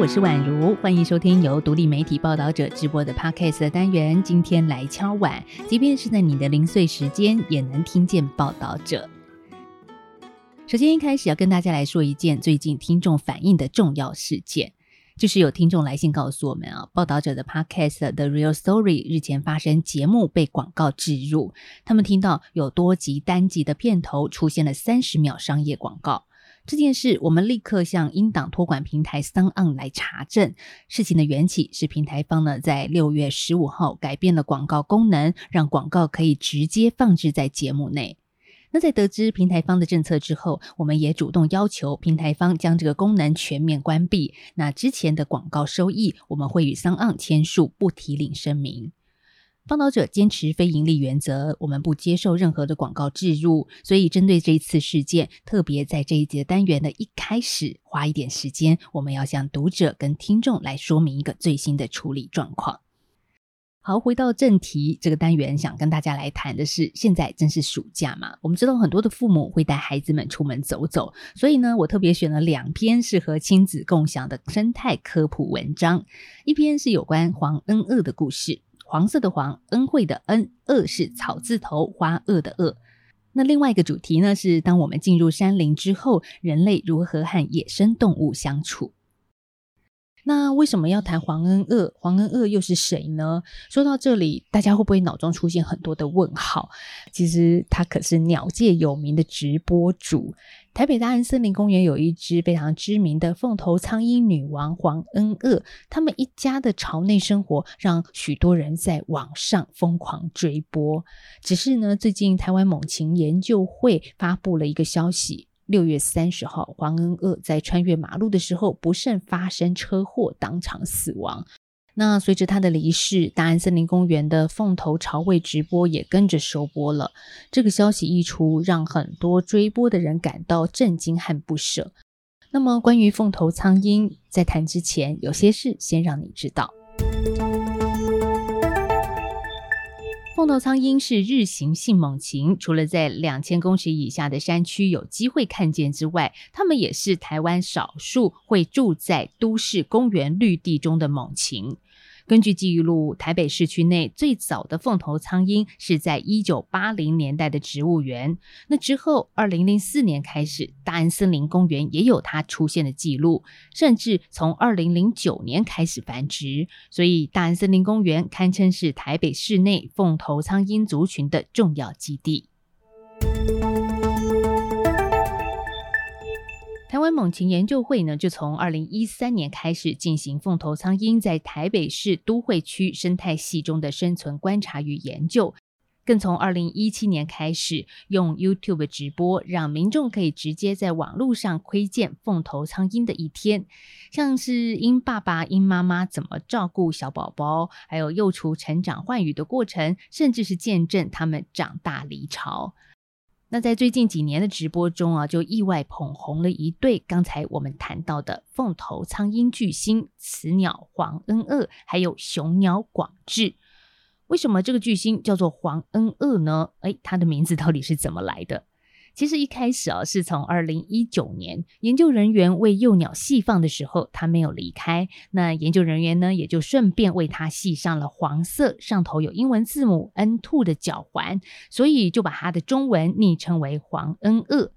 我是宛如，欢迎收听由独立媒体报道者直播的 Podcast 单元。今天来敲碗，即便是在你的零碎时间，也能听见报道者。首先，一开始要跟大家来说一件最近听众反映的重要事件，就是有听众来信告诉我们啊，报道者的 Podcast The Real Story 日前发生节目被广告植入，他们听到有多集单集的片头出现了三十秒商业广告。这件事，我们立刻向英党托管平台 s o n 来查证。事情的缘起是平台方呢，在六月十五号改变了广告功能，让广告可以直接放置在节目内。那在得知平台方的政策之后，我们也主动要求平台方将这个功能全面关闭。那之前的广告收益，我们会与 s o n 签署不提领声明。报道者坚持非盈利原则，我们不接受任何的广告植入。所以，针对这一次事件，特别在这一节单元的一开始，花一点时间，我们要向读者跟听众来说明一个最新的处理状况。好，回到正题，这个单元想跟大家来谈的是，现在正是暑假嘛，我们知道很多的父母会带孩子们出门走走，所以呢，我特别选了两篇适合亲子共享的生态科普文章，一篇是有关黄恩鄂的故事。黄色的黄，恩惠的恩，恶是草字头，花恶的恶。那另外一个主题呢，是当我们进入山林之后，人类如何和野生动物相处。那为什么要谈黄恩鄂？黄恩鄂又是谁呢？说到这里，大家会不会脑中出现很多的问号？其实他可是鸟界有名的直播主。台北大安森林公园有一只非常知名的凤头苍鹰女王黄恩鄂，他们一家的巢内生活让许多人在网上疯狂追播。只是呢，最近台湾猛禽研究会发布了一个消息。六月三十号，黄恩鄂在穿越马路的时候不慎发生车祸，当场死亡。那随着他的离世，大安森林公园的凤头朝位直播也跟着收播了。这个消息一出，让很多追播的人感到震惊和不舍。那么，关于凤头苍鹰，在谈之前，有些事先让你知道。凤头苍鹰是日行性猛禽，除了在两千公尺以下的山区有机会看见之外，它们也是台湾少数会住在都市公园绿地中的猛禽。根据记录，台北市区内最早的凤头苍鹰是在一九八零年代的植物园。那之后，二零零四年开始，大安森林公园也有它出现的记录，甚至从二零零九年开始繁殖。所以，大安森林公园堪称是台北市内凤头苍鹰族群的重要基地。台湾猛禽研究会呢，就从二零一三年开始进行凤头苍鹰在台北市都会区生态系中的生存观察与研究，更从二零一七年开始用 YouTube 直播，让民众可以直接在网络上窥见凤头苍鹰的一天，像是鹰爸爸、鹰妈妈怎么照顾小宝宝，还有幼雏成长换羽的过程，甚至是见证他们长大离巢。那在最近几年的直播中啊，就意外捧红了一对刚才我们谈到的凤头苍鹰巨星雌鸟黄恩鄂，还有雄鸟广志。为什么这个巨星叫做黄恩鄂呢？哎，它的名字到底是怎么来的？其实一开始啊，是从二零一九年研究人员为幼鸟系放的时候，它没有离开。那研究人员呢，也就顺便为它系上了黄色、上头有英文字母 N two 的脚环，所以就把它的中文昵称为黄恩二。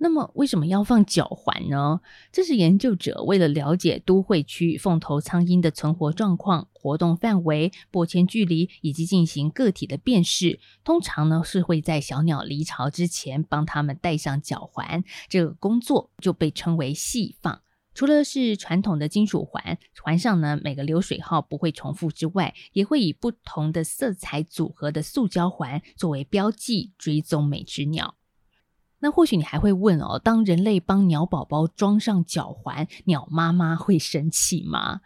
那么为什么要放脚环呢？这是研究者为了了解都会区凤头苍鹰的存活状况、活动范围、播迁距离以及进行个体的辨识。通常呢是会在小鸟离巢之前帮它们戴上脚环，这个工作就被称为系放。除了是传统的金属环，环上呢每个流水号不会重复之外，也会以不同的色彩组合的塑胶环作为标记，追踪每只鸟。那或许你还会问哦，当人类帮鸟宝宝装上脚环，鸟妈妈会生气吗？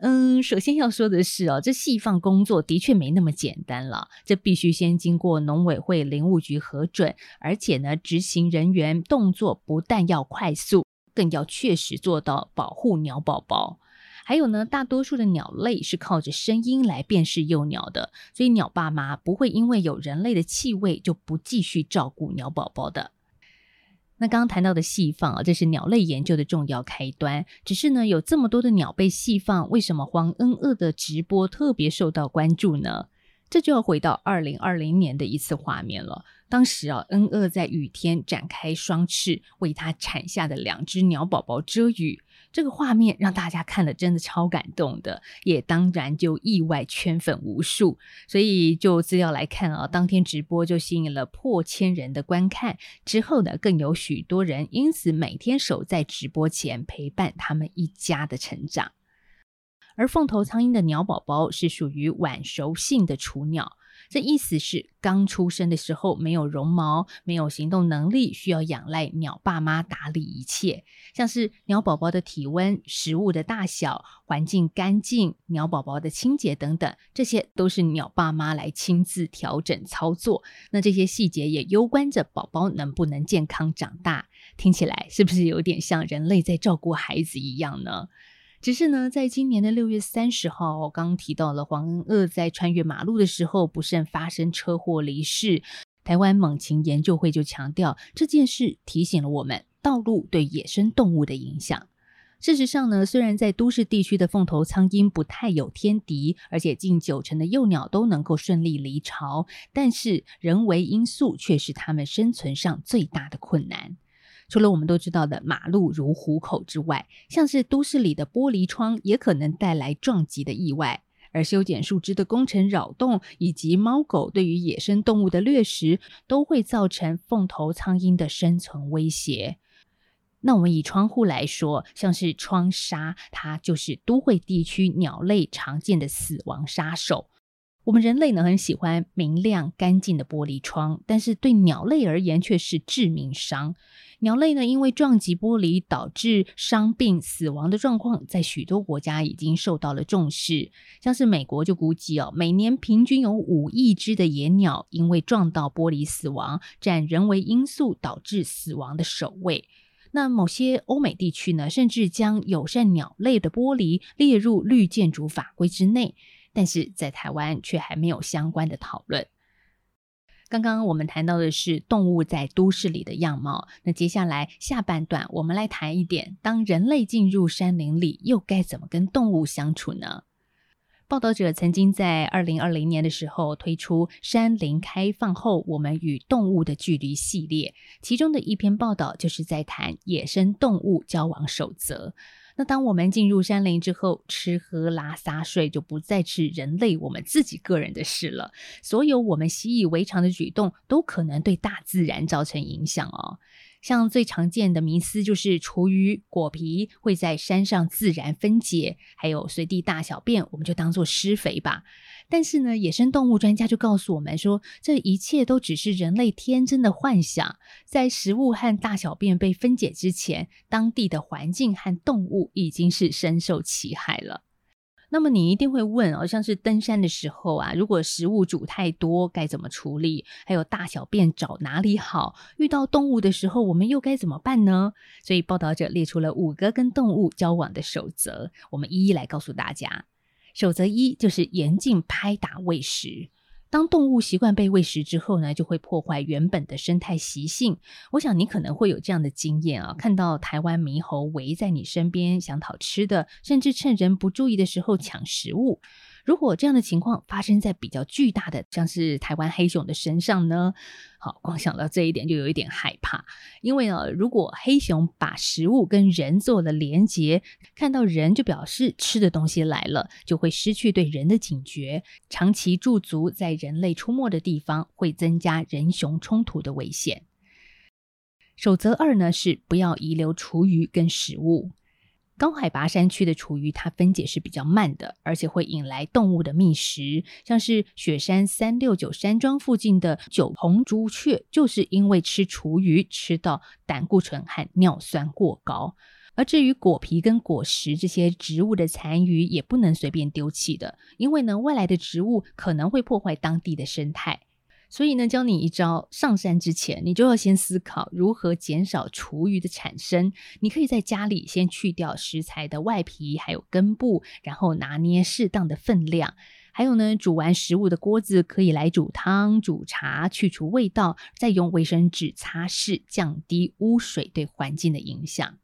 嗯，首先要说的是哦，这细放工作的确没那么简单了，这必须先经过农委会林务局核准，而且呢，执行人员动作不但要快速，更要确实做到保护鸟宝宝。还有呢，大多数的鸟类是靠着声音来辨识幼鸟的，所以鸟爸妈不会因为有人类的气味就不继续照顾鸟宝宝的。那刚刚谈到的细放啊，这是鸟类研究的重要开端。只是呢，有这么多的鸟被细放，为什么黄恩鄂的直播特别受到关注呢？这就要回到二零二零年的一次画面了。当时啊，恩鄂在雨天展开双翅，为它产下的两只鸟宝宝遮雨。这个画面让大家看了真的超感动的，也当然就意外圈粉无数。所以就资料来看啊，当天直播就吸引了破千人的观看。之后呢，更有许多人因此每天守在直播前陪伴他们一家的成长。而凤头苍鹰的鸟宝宝是属于晚熟性的雏鸟。这意思是，刚出生的时候没有绒毛，没有行动能力，需要仰赖鸟爸妈打理一切，像是鸟宝宝的体温、食物的大小、环境干净、鸟宝宝的清洁等等，这些都是鸟爸妈来亲自调整操作。那这些细节也攸关着宝宝能不能健康长大。听起来是不是有点像人类在照顾孩子一样呢？只是呢，在今年的六月三十号，我刚提到了黄恩鳄在穿越马路的时候不慎发生车祸离世。台湾猛禽研究会就强调这件事，提醒了我们道路对野生动物的影响。事实上呢，虽然在都市地区的凤头苍鹰不太有天敌，而且近九成的幼鸟都能够顺利离巢，但是人为因素却是它们生存上最大的困难。除了我们都知道的马路如虎口之外，像是都市里的玻璃窗也可能带来撞击的意外，而修剪树枝的工程扰动，以及猫狗对于野生动物的掠食，都会造成凤头苍鹰的生存威胁。那我们以窗户来说，像是窗纱，它就是都会地区鸟类常见的死亡杀手。我们人类呢很喜欢明亮干净的玻璃窗，但是对鸟类而言却是致命伤。鸟类呢，因为撞击玻璃导致伤病死亡的状况，在许多国家已经受到了重视。像是美国就估计哦，每年平均有五亿只的野鸟因为撞到玻璃死亡，占人为因素导致死亡的首位。那某些欧美地区呢，甚至将友善鸟类的玻璃列入绿建筑法规之内，但是在台湾却还没有相关的讨论。刚刚我们谈到的是动物在都市里的样貌，那接下来下半段我们来谈一点，当人类进入山林里，又该怎么跟动物相处呢？报道者曾经在二零二零年的时候推出《山林开放后，我们与动物的距离》系列，其中的一篇报道就是在谈野生动物交往守则。那当我们进入山林之后，吃喝拉撒睡就不再是人类我们自己个人的事了。所有我们习以为常的举动，都可能对大自然造成影响哦。像最常见的迷思就是厨余果皮会在山上自然分解，还有随地大小便，我们就当做施肥吧。但是呢，野生动物专家就告诉我们说，这一切都只是人类天真的幻想。在食物和大小便被分解之前，当地的环境和动物已经是深受其害了。那么你一定会问哦，像是登山的时候啊，如果食物煮太多该怎么处理？还有大小便找哪里好？遇到动物的时候，我们又该怎么办呢？所以报道者列出了五个跟动物交往的守则，我们一一来告诉大家。守则一就是严禁拍打喂食。当动物习惯被喂食之后呢，就会破坏原本的生态习性。我想你可能会有这样的经验啊，看到台湾猕猴围在你身边想讨吃的，甚至趁人不注意的时候抢食物。如果这样的情况发生在比较巨大的，像是台湾黑熊的身上呢？好，光想到这一点就有一点害怕，因为呢，如果黑熊把食物跟人做了连结，看到人就表示吃的东西来了，就会失去对人的警觉，长期驻足在人类出没的地方，会增加人熊冲突的危险。守则二呢是不要遗留厨余跟食物。高海拔山区的厨余，它分解是比较慢的，而且会引来动物的觅食。像是雪山三六九山庄附近的九红朱雀，就是因为吃厨余吃到胆固醇和尿酸过高。而至于果皮跟果实这些植物的残余，也不能随便丢弃的，因为呢，外来的植物可能会破坏当地的生态。所以呢，教你一招：上山之前，你就要先思考如何减少厨余的产生。你可以在家里先去掉食材的外皮，还有根部，然后拿捏适当的分量。还有呢，煮完食物的锅子可以来煮汤、煮茶，去除味道，再用卫生纸擦拭，降低污水对环境的影响。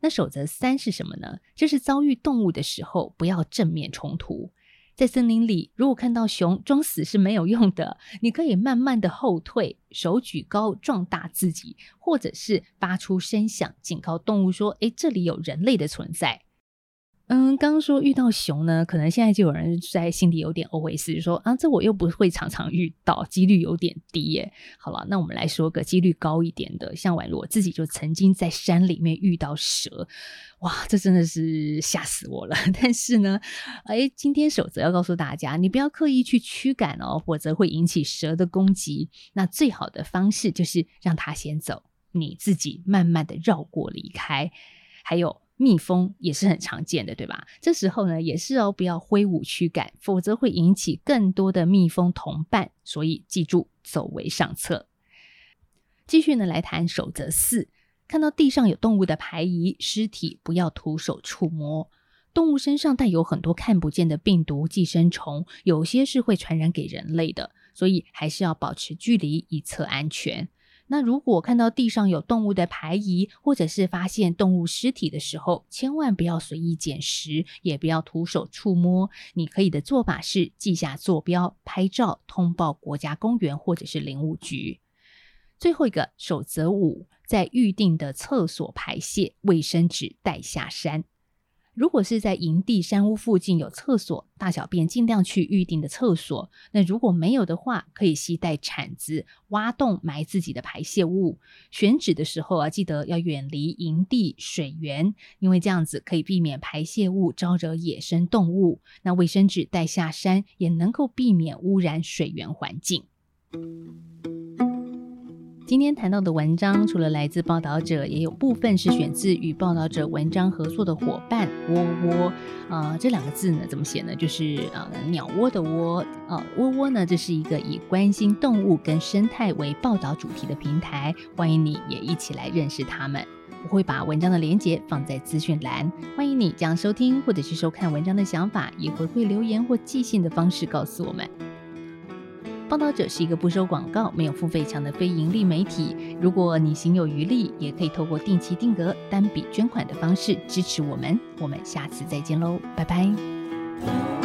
那守则三是什么呢？就是遭遇动物的时候，不要正面冲突。在森林里，如果看到熊，装死是没有用的，你可以慢慢的后退，手举高，壮大自己，或者是发出声响，警告动物说：“诶，这里有人类的存在。”嗯，刚刚说遇到熊呢，可能现在就有人在心里有点 OS，说啊，这我又不会常常遇到，几率有点低耶。好了，那我们来说个几率高一点的，像宛如我自己就曾经在山里面遇到蛇，哇，这真的是吓死我了。但是呢，哎，今天守则要告诉大家，你不要刻意去驱赶哦，否则会引起蛇的攻击。那最好的方式就是让它先走，你自己慢慢的绕过离开。还有。蜜蜂也是很常见的，对吧？这时候呢，也是哦，不要挥舞驱赶，否则会引起更多的蜜蜂同伴。所以记住，走为上策。继续呢，来谈守则四：看到地上有动物的排遗尸体，不要徒手触摸。动物身上带有很多看不见的病毒、寄生虫，有些是会传染给人类的，所以还是要保持距离，以测安全。那如果看到地上有动物的排遗，或者是发现动物尸体的时候，千万不要随意捡拾，也不要徒手触摸。你可以的做法是记下坐标、拍照，通报国家公园或者是林务局。最后一个守则五，在预定的厕所排泄，卫生纸带下山。如果是在营地山屋附近有厕所，大小便尽量去预定的厕所。那如果没有的话，可以携带铲子挖洞埋自己的排泄物。选址的时候啊，记得要远离营地水源，因为这样子可以避免排泄物招惹野生动物。那卫生纸带下山，也能够避免污染水源环境。今天谈到的文章，除了来自报道者，也有部分是选自与报道者文章合作的伙伴窝窝。啊，这两个字呢，怎么写呢？就是呃，鸟窝的窝。呃，窝窝呢，这是一个以关心动物跟生态为报道主题的平台，欢迎你也一起来认识他们。我会把文章的连接放在资讯栏，欢迎你将收听或者是收看文章的想法，以回馈留言或寄信的方式告诉我们。报道者是一个不收广告、没有付费墙的非盈利媒体。如果你行有余力，也可以透过定期定额、单笔捐款的方式支持我们。我们下次再见喽，拜拜。